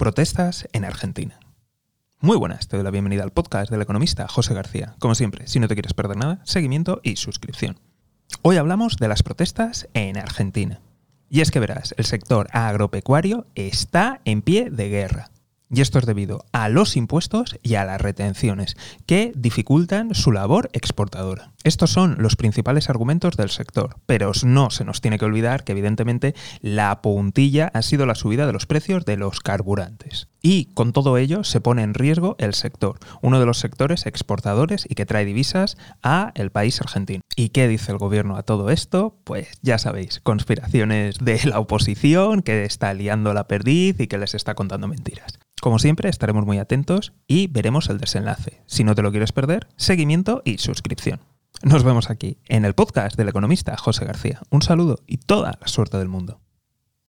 Protestas en Argentina. Muy buenas, te doy la bienvenida al podcast del economista José García. Como siempre, si no te quieres perder nada, seguimiento y suscripción. Hoy hablamos de las protestas en Argentina. Y es que verás, el sector agropecuario está en pie de guerra. Y esto es debido a los impuestos y a las retenciones, que dificultan su labor exportadora. Estos son los principales argumentos del sector, pero no se nos tiene que olvidar que evidentemente la puntilla ha sido la subida de los precios de los carburantes. Y con todo ello se pone en riesgo el sector, uno de los sectores exportadores y que trae divisas a el país argentino. ¿Y qué dice el gobierno a todo esto? Pues ya sabéis, conspiraciones de la oposición que está liando la perdiz y que les está contando mentiras. Como siempre, estaremos muy atentos y veremos el desenlace. Si no te lo quieres perder, seguimiento y suscripción. Nos vemos aquí, en el podcast del economista José García. Un saludo y toda la suerte del mundo.